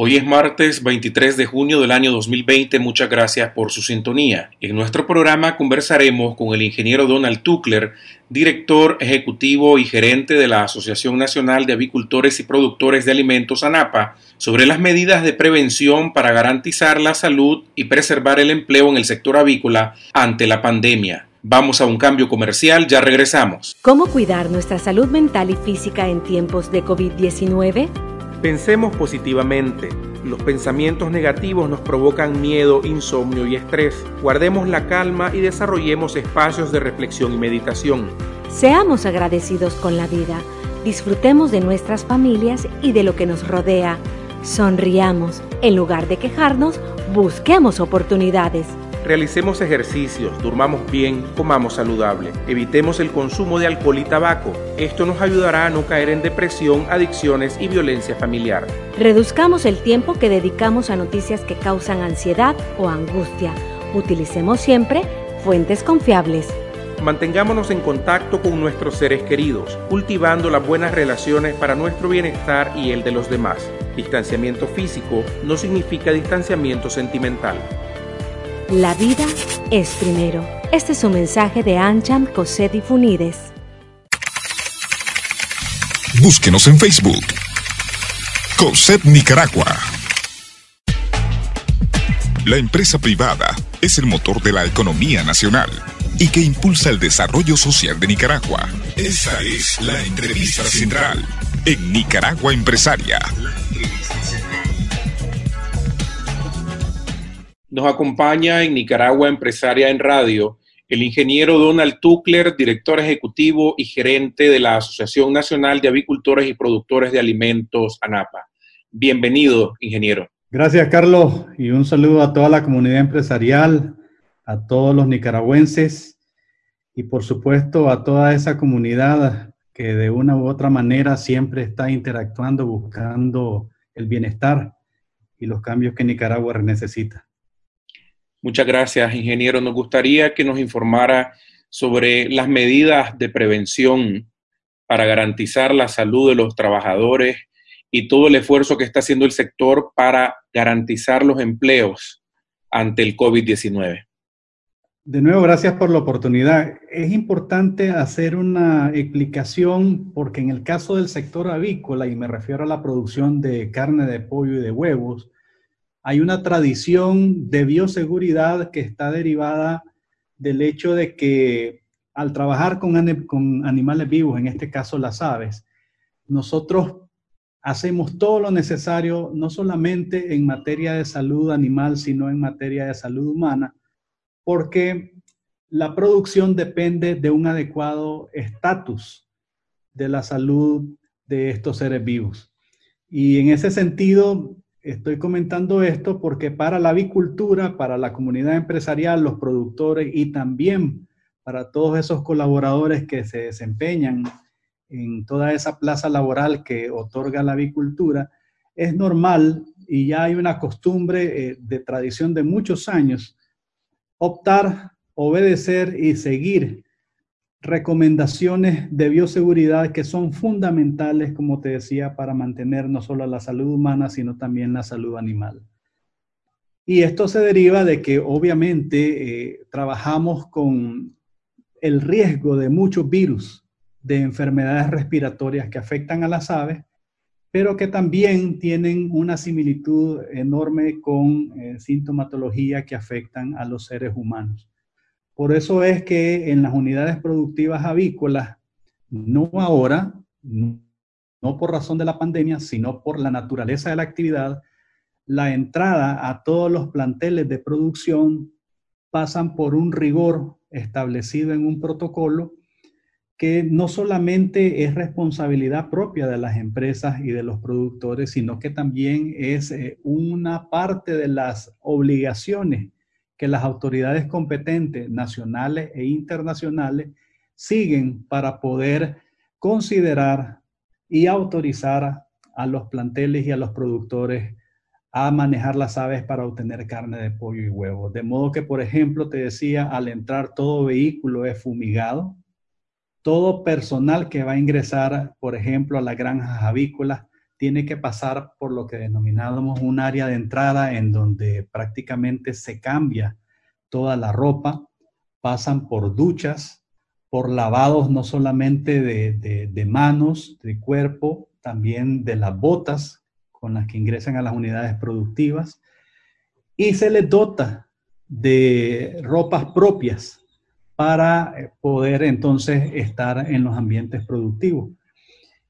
Hoy es martes 23 de junio del año 2020. Muchas gracias por su sintonía. En nuestro programa conversaremos con el ingeniero Donald Tuckler, director ejecutivo y gerente de la Asociación Nacional de Avicultores y Productores de Alimentos ANAPA, sobre las medidas de prevención para garantizar la salud y preservar el empleo en el sector avícola ante la pandemia. Vamos a un cambio comercial, ya regresamos. ¿Cómo cuidar nuestra salud mental y física en tiempos de COVID-19? Pensemos positivamente. Los pensamientos negativos nos provocan miedo, insomnio y estrés. Guardemos la calma y desarrollemos espacios de reflexión y meditación. Seamos agradecidos con la vida. Disfrutemos de nuestras familias y de lo que nos rodea. Sonriamos. En lugar de quejarnos, busquemos oportunidades. Realicemos ejercicios, durmamos bien, comamos saludable, evitemos el consumo de alcohol y tabaco. Esto nos ayudará a no caer en depresión, adicciones y violencia familiar. Reduzcamos el tiempo que dedicamos a noticias que causan ansiedad o angustia. Utilicemos siempre fuentes confiables. Mantengámonos en contacto con nuestros seres queridos, cultivando las buenas relaciones para nuestro bienestar y el de los demás. Distanciamiento físico no significa distanciamiento sentimental. La vida es primero. Este es un mensaje de Ancham Coset y Funides. Búsquenos en Facebook. COSET Nicaragua. La empresa privada es el motor de la economía nacional y que impulsa el desarrollo social de Nicaragua. Esta es la entrevista central en Nicaragua Empresaria. Nos acompaña en Nicaragua Empresaria en Radio el ingeniero Donald Tuckler, director ejecutivo y gerente de la Asociación Nacional de Avicultores y Productores de Alimentos, ANAPA. Bienvenido, ingeniero. Gracias, Carlos, y un saludo a toda la comunidad empresarial, a todos los nicaragüenses y por supuesto a toda esa comunidad que de una u otra manera siempre está interactuando, buscando el bienestar y los cambios que Nicaragua necesita. Muchas gracias, ingeniero. Nos gustaría que nos informara sobre las medidas de prevención para garantizar la salud de los trabajadores y todo el esfuerzo que está haciendo el sector para garantizar los empleos ante el COVID-19. De nuevo, gracias por la oportunidad. Es importante hacer una explicación porque en el caso del sector avícola, y me refiero a la producción de carne de pollo y de huevos, hay una tradición de bioseguridad que está derivada del hecho de que al trabajar con, con animales vivos, en este caso las aves, nosotros hacemos todo lo necesario, no solamente en materia de salud animal, sino en materia de salud humana, porque la producción depende de un adecuado estatus de la salud de estos seres vivos. Y en ese sentido, Estoy comentando esto porque para la avicultura, para la comunidad empresarial, los productores y también para todos esos colaboradores que se desempeñan en toda esa plaza laboral que otorga la avicultura, es normal y ya hay una costumbre eh, de tradición de muchos años optar, obedecer y seguir recomendaciones de bioseguridad que son fundamentales, como te decía, para mantener no solo la salud humana, sino también la salud animal. Y esto se deriva de que obviamente eh, trabajamos con el riesgo de muchos virus, de enfermedades respiratorias que afectan a las aves, pero que también tienen una similitud enorme con eh, sintomatología que afectan a los seres humanos. Por eso es que en las unidades productivas avícolas, no ahora, no por razón de la pandemia, sino por la naturaleza de la actividad, la entrada a todos los planteles de producción pasan por un rigor establecido en un protocolo que no solamente es responsabilidad propia de las empresas y de los productores, sino que también es eh, una parte de las obligaciones que las autoridades competentes nacionales e internacionales siguen para poder considerar y autorizar a los planteles y a los productores a manejar las aves para obtener carne de pollo y huevo. De modo que, por ejemplo, te decía, al entrar todo vehículo es fumigado, todo personal que va a ingresar, por ejemplo, a las granjas avícolas, tiene que pasar por lo que denominamos un área de entrada en donde prácticamente se cambia toda la ropa, pasan por duchas, por lavados no solamente de, manos, de cuerpo, también de las botas con las que ingresan a las unidades productivas y se les dota de ropas propias para eh, poder entonces estar en los ambientes productivos.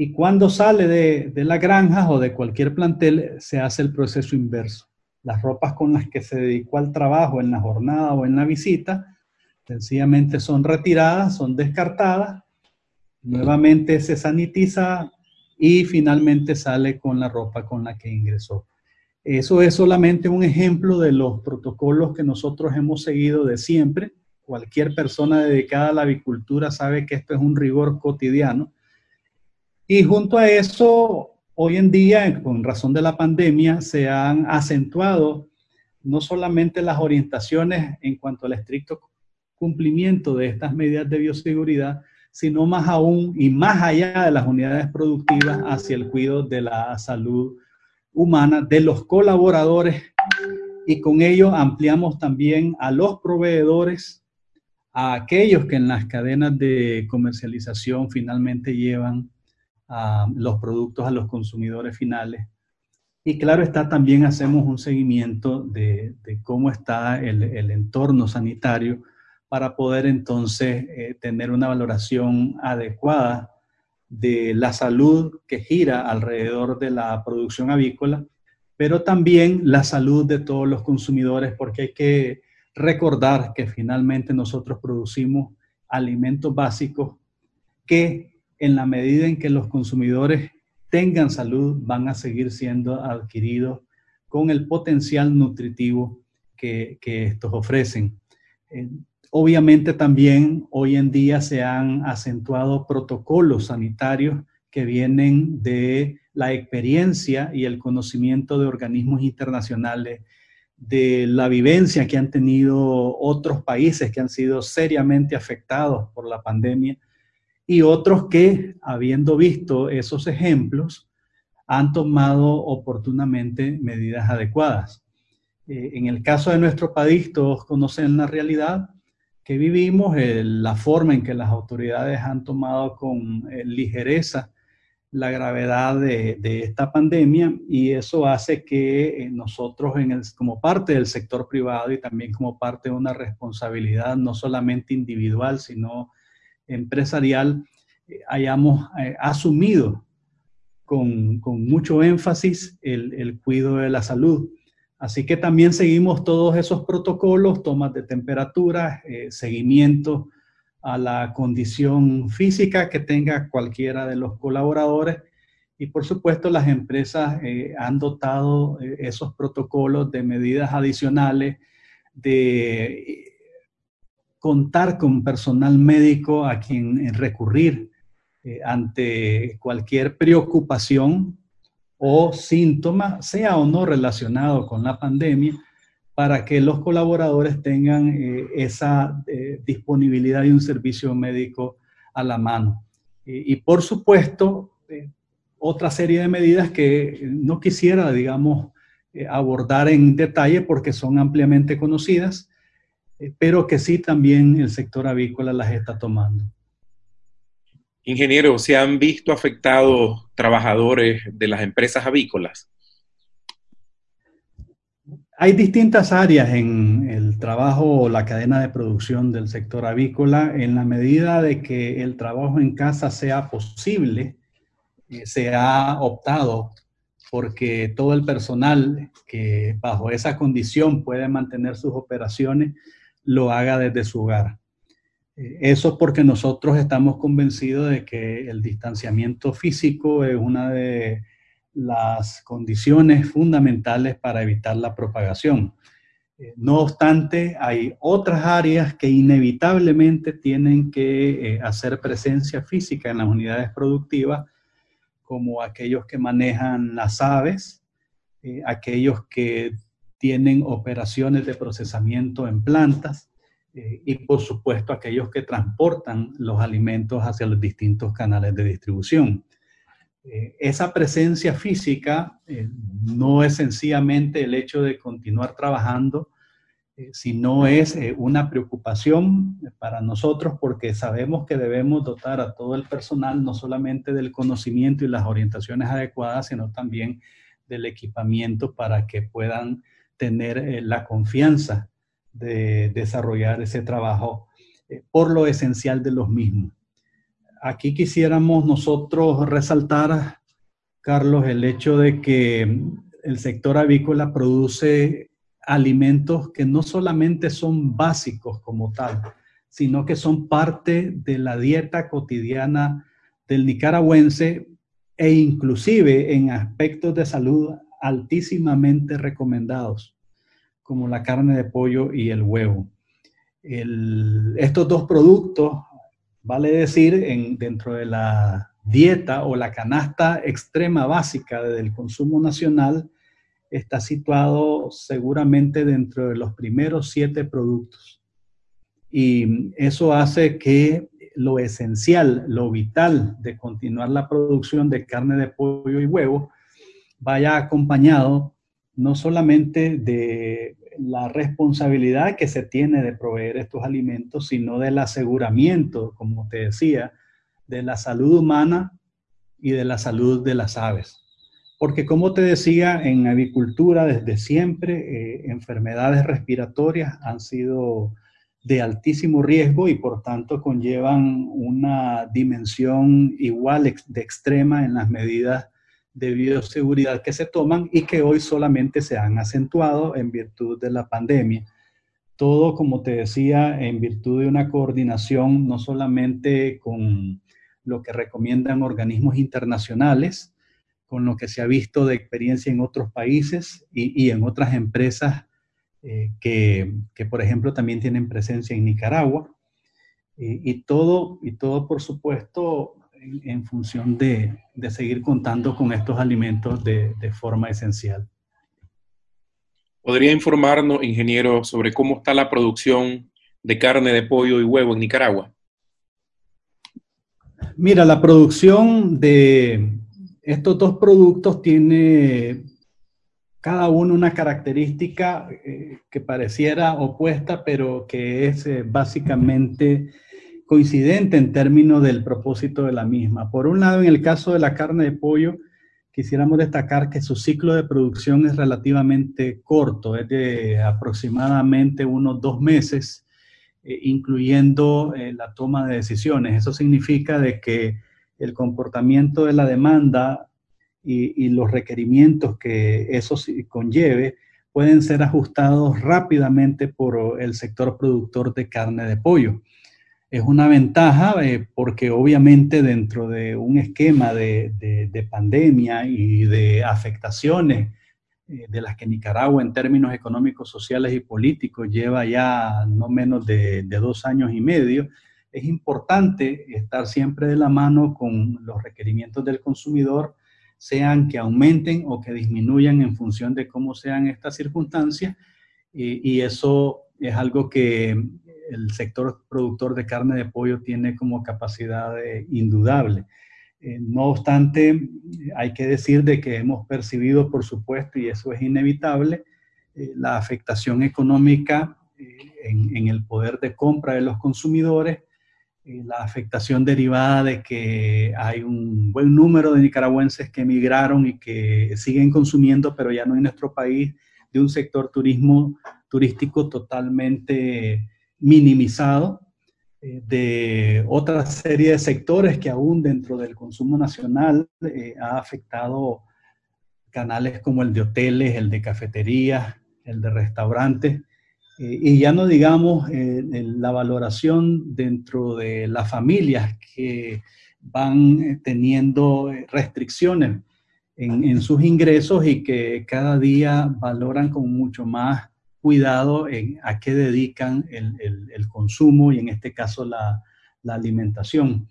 Y cuando sale de, de las granjas o de cualquier plantel, se hace el proceso inverso. Las ropas con las que se dedicó al trabajo en la jornada o en la visita, sencillamente son retiradas, son descartadas, nuevamente se sanitiza y finalmente sale con la ropa con la que ingresó. Eso es solamente un ejemplo de los protocolos que nosotros hemos seguido de siempre cualquier persona dedicada a la avicultura sabe que esto es un rigor cotidiano. Y junto a eso, hoy en día, con razón de la pandemia, se han acentuado no solamente las orientaciones en cuanto al estricto cumplimiento de estas medidas de bioseguridad, sino más aún y más allá de las unidades productivas hacia el cuidado de la salud humana de los colaboradores. Y con ello ampliamos también a los proveedores a aquellos que en las cadenas de comercialización finalmente llevan los productos a los consumidores finales. Y claro está, también hacemos un seguimiento de, cómo está el, entorno sanitario para poder entonces eh, tener una valoración adecuada de la salud que gira alrededor de la producción avícola, pero también la salud de todos los consumidores, porque hay que recordar que finalmente nosotros producimos alimentos básicos que en la medida en que los consumidores tengan salud van a seguir siendo adquiridos con el potencial nutritivo que, estos ofrecen. Eh, obviamente también hoy en día se han acentuado protocolos sanitarios que vienen de la experiencia y el conocimiento de organismos internacionales de la vivencia que han tenido otros países que han sido seriamente afectados por la pandemia y otros que, habiendo visto esos ejemplos, han tomado oportunamente medidas adecuadas. Eh, en el caso de nuestro país, todos conocen la realidad que vivimos, la forma en que las autoridades han tomado con eh, ligereza la gravedad de, esta pandemia y eso hace que eh, nosotros en el, como parte del sector privado y también como parte de una responsabilidad no solamente individual, sino empresarial, eh, hayamos eh, asumido con, mucho énfasis el, el cuidado de la salud. Así que también seguimos todos esos protocolos, tomas de temperatura, seguimiento a la condición física que tenga cualquiera de los colaboradores. Y por supuesto las empresas eh, han dotado eh, esos protocolos de medidas adicionales, de eh, contar con personal médico a quien recurrir ante cualquier preocupación o síntoma, sea o no relacionado con la pandemia, para que los colaboradores tengan eh, esa eh, disponibilidad de un servicio médico a la mano. y por supuesto, eh, otra serie de medidas que no quisiera, digamos, abordar en detalle porque son ampliamente conocidas, pero que sí también el sector avícola las está tomando. Ingeniero, ¿se han visto afectados trabajadores de las empresas avícolas? Hay distintas áreas en el trabajo o la cadena de producción del sector avícola. En la medida de que el trabajo en casa sea posible, eh, se ha optado porque todo el personal que bajo esa condición puede mantener sus operaciones, lo haga desde su hogar. Eso porque nosotros estamos convencidos de que el distanciamiento físico es una de las condiciones fundamentales para evitar la propagación. Eh, no obstante, hay otras áreas que inevitablemente tienen que eh, hacer presencia física en las unidades productivas, como aquellos que manejan las aves, eh, aquellos que tienen operaciones de procesamiento en plantas y por supuesto aquellos que transportan los alimentos hacia los distintos canales de distribución. Eh, esa presencia física eh, no es sencillamente el hecho de continuar trabajando, eh, sino es una preocupación para nosotros porque sabemos que debemos dotar a todo el personal no solamente del conocimiento y las orientaciones adecuadas, sino también del equipamiento para que puedan tener la confianza de desarrollar ese trabajo por lo esencial de los mismos. Aquí quisiéramos nosotros resaltar, Carlos, el hecho de que el sector avícola produce alimentos que no solamente son básicos como tal, sino que son parte de la dieta cotidiana del nicaragüense e inclusive en aspectos de salud altísimamente recomendados, como la carne de pollo y el huevo. estos dos productos Vale decir, en, dentro de la dieta o la canasta extrema básica del consumo nacional, está situado seguramente dentro de los primeros siete productos. Y eso hace que lo esencial, lo vital de continuar la producción de carne de pollo y huevo vaya acompañado no solamente de la responsabilidad que se tiene de proveer estos alimentos, sino del aseguramiento, como te decía, de la salud humana y de la salud de las aves. Porque como te decía, en avicultura desde siempre eh, enfermedades respiratorias han sido de altísimo riesgo y por tanto conllevan una dimensión igual de extrema en las medidas de bioseguridad que se toman y que hoy solamente se han acentuado en virtud de la pandemia. Todo, como te decía, en virtud de una coordinación no solamente con lo que recomiendan organismos internacionales, con lo que se ha visto de experiencia en otros países y, en otras empresas eh, que, por ejemplo, también tienen presencia en Nicaragua. y, todo, y todo, por supuesto, en, función de, seguir contando con estos alimentos de, forma esencial. ¿Podría informarnos, ingeniero, sobre cómo está la producción de carne de pollo y huevo en Nicaragua? Mira, la producción de estos dos productos tiene cada uno una característica eh, que pareciera opuesta, pero que es eh, básicamente coincidente en términos del propósito de la misma. Por un lado, en el caso de la carne de pollo, quisiéramos destacar que su ciclo de producción es relativamente corto, es de aproximadamente unos dos meses, eh, incluyendo eh, la toma de decisiones. Eso significa de que el comportamiento de la demanda y, y los requerimientos que eso conlleve pueden ser ajustados rápidamente por el sector productor de carne de pollo es una ventaja eh, porque obviamente dentro de un esquema de, pandemia y de afectaciones eh, de las que Nicaragua en términos económicos, sociales y políticos lleva ya no menos de, dos años y medio, es importante estar siempre de la mano con los requerimientos del consumidor, sean que aumenten o que disminuyan en función de cómo sean estas circunstancias, y eso es algo que el sector productor de carne de pollo tiene como capacidad indudable. Eh, no obstante, hay que decir de que hemos percibido, por supuesto, y eso es inevitable, eh, la afectación económica eh, en, en, el poder de compra de los consumidores, la afectación derivada de que hay un buen número de nicaragüenses que emigraron y que siguen consumiendo, pero ya no en nuestro país, de un sector turismo, turístico totalmente minimizado eh, de otra serie de sectores que aún dentro del consumo nacional eh, ha afectado canales como el de hoteles, el de cafeterías, el de restaurantes, Eh, y ya no digamos la valoración dentro de las familias que van teniendo restricciones en, sus ingresos y que cada día valoran con mucho más cuidado en a qué dedican el, consumo y en este caso la, alimentación.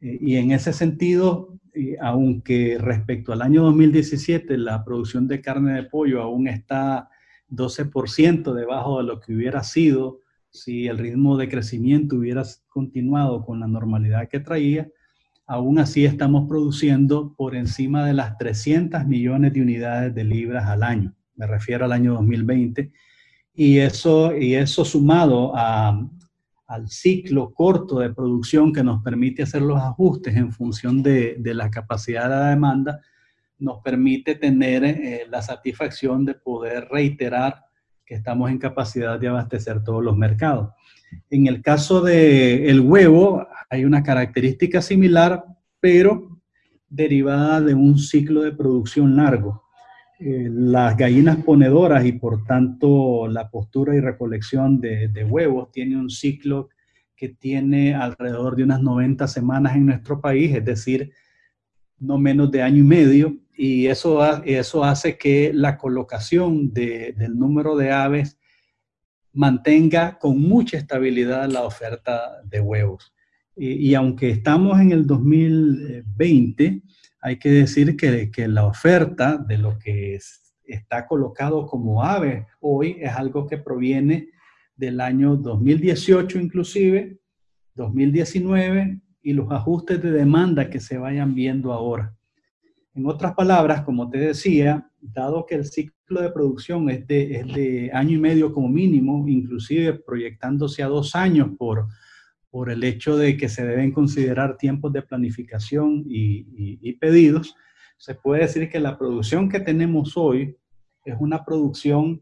y en ese sentido, aunque respecto al año 2017 la producción de carne de pollo aún está 12% debajo de lo que hubiera sido si el ritmo de crecimiento hubiera continuado con la normalidad que traía, aún así estamos produciendo por encima de las 300 millones de unidades de libras al año, me refiero al año 2020, y eso, y eso sumado al ciclo corto de producción que nos permite hacer los ajustes en función de, de la capacidad de la demanda, nos permite tener eh, la satisfacción de poder reiterar que estamos en capacidad de abastecer todos los mercados. En el caso del el huevo, hay una característica similar, pero derivada de un ciclo de producción largo. Eh, las gallinas ponedoras y por tanto la postura y recolección de, huevos tiene un ciclo que tiene alrededor de unas 90 semanas en nuestro país, es decir, no menos de año y medio, y eso, eso hace que la colocación del número de aves mantenga con mucha estabilidad la oferta de huevos. Y, aunque estamos en el 2020, hay que decir que, la oferta de lo que está colocado como ave hoy es algo que proviene del año 2018 inclusive, 2019 y los ajustes de demanda que se vayan viendo ahora. En otras palabras, como te decía, dado que el ciclo de producción es de, año y medio como mínimo, inclusive proyectándose a dos años por, por el hecho de que se deben considerar tiempos de planificación y, pedidos, se puede decir que la producción que tenemos hoy es una producción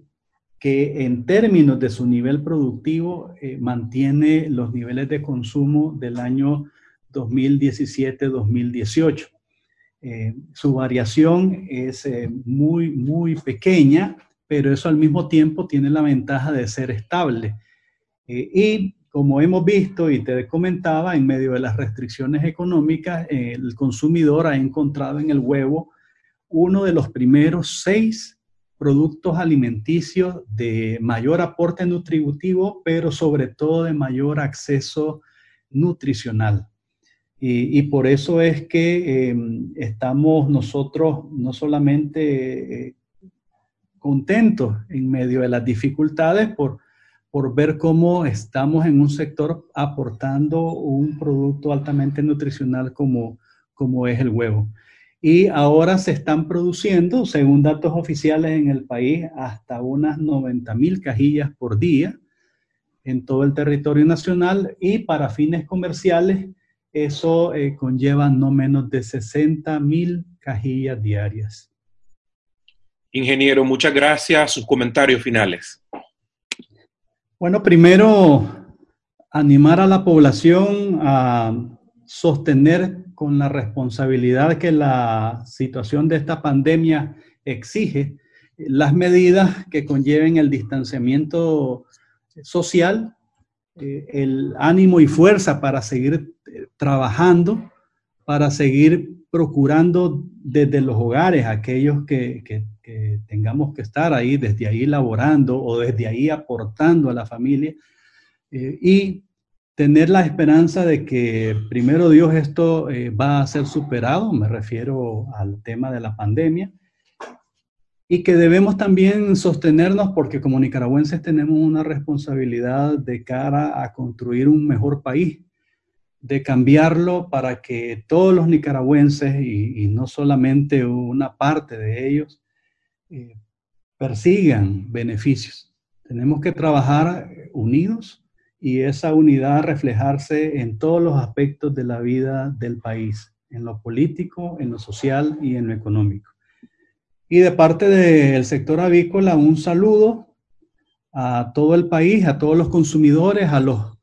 que en términos de su nivel productivo eh, mantiene los niveles de consumo del año 2017-2018. Eh, su variación es eh, muy, muy pequeña, pero eso al mismo tiempo tiene la ventaja de ser estable. Y como hemos visto y te comentaba, en medio de las restricciones económicas, el consumidor ha encontrado en el huevo uno de los primeros seis productos alimenticios de mayor aporte nutritivo, pero sobre todo de mayor acceso nutricional. Y, por eso es que em, estamos nosotros no solamente eh, contentos en medio de las dificultades por, por ver cómo estamos en un sector aportando un producto altamente nutricional como, como es el huevo. Y ahora se están produciendo, según datos oficiales en el país, hasta unas 90 mil cajillas por día en todo el territorio nacional y para fines comerciales eso eh, conlleva no menos de 60 mil cajillas diarias. Ingeniero, muchas gracias. Sus comentarios finales. Bueno, primero, animar a la población a sostener con la responsabilidad que la situación de esta pandemia exige las medidas que conlleven el distanciamiento social eh, el ánimo y fuerza para seguir eh, trabajando, para seguir procurando desde los hogares aquellos que, tengamos que estar ahí, desde ahí laborando o desde ahí aportando a la familia eh, y tener la esperanza de que primero Dios esto va a ser superado, me refiero al tema de la pandemia, y que debemos también sostenernos porque como nicaragüenses tenemos una responsabilidad de cara a construir un mejor país, de cambiarlo para que todos los nicaragüenses y, no solamente una parte de ellos eh, persigan beneficios. Tenemos que trabajar unidos y esa unidad reflejarse en todos los aspectos de la vida del país, en lo político, en lo social y en lo económico. Y de parte del sector avícola, un saludo a todo el país, a todos los consumidores, a los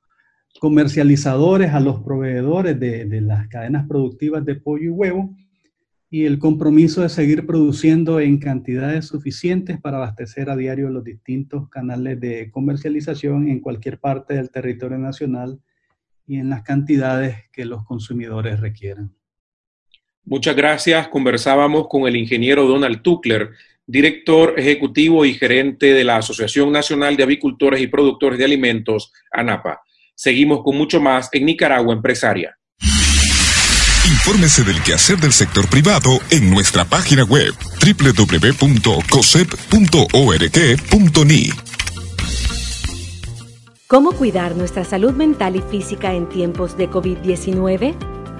comercializadores, a los proveedores de, las cadenas productivas de pollo y huevo, y el compromiso de seguir produciendo en cantidades suficientes para abastecer a diario los distintos canales de comercialización en cualquier parte del territorio nacional y en las cantidades que los consumidores requieran. Muchas gracias. Conversábamos con el ingeniero Donald Tuckler, director ejecutivo y gerente de la Asociación Nacional de Avicultores y Productores de Alimentos, ANAPA. Seguimos con mucho más en Nicaragua Empresaria. Infórmese del quehacer del sector privado en nuestra página web www.cosep.org.ni. ¿Cómo cuidar nuestra salud mental y física en tiempos de COVID-19?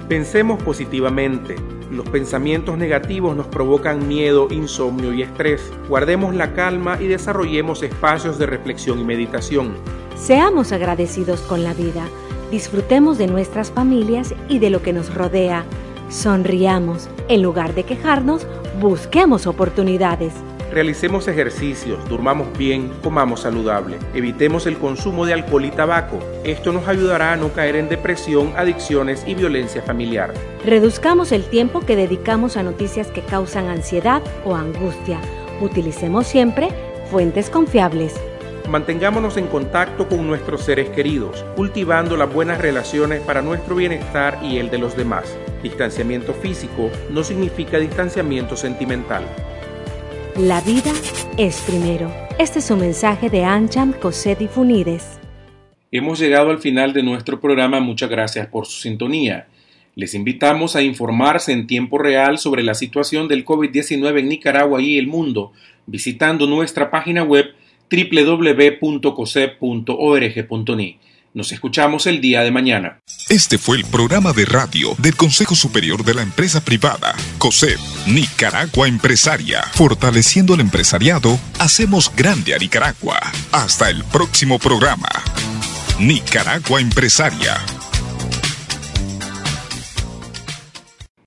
Pensemos positivamente. Los pensamientos negativos nos provocan miedo, insomnio y estrés. Guardemos la calma y desarrollemos espacios de reflexión y meditación. Seamos agradecidos con la vida, disfrutemos de nuestras familias y de lo que nos rodea. Sonriamos, en lugar de quejarnos, busquemos oportunidades. Realicemos ejercicios, durmamos bien, comamos saludable, evitemos el consumo de alcohol y tabaco. Esto nos ayudará a no caer en depresión, adicciones y violencia familiar. Reduzcamos el tiempo que dedicamos a noticias que causan ansiedad o angustia. Utilicemos siempre fuentes confiables. Mantengámonos en contacto con nuestros seres queridos, cultivando las buenas relaciones para nuestro bienestar y el de los demás. Distanciamiento físico no significa distanciamiento sentimental. La vida es primero. Este es un mensaje de Ancham Coset y Funides. Hemos llegado al final de nuestro programa. Muchas gracias por su sintonía. Les invitamos a informarse en tiempo real sobre la situación del COVID-19 en Nicaragua y el mundo visitando nuestra página web www.cosep.org.ni. Nos escuchamos el día de mañana. Este fue el programa de radio del Consejo Superior de la Empresa Privada, COSEP, Nicaragua Empresaria. Fortaleciendo el empresariado, hacemos grande a Nicaragua. Hasta el próximo programa. Nicaragua Empresaria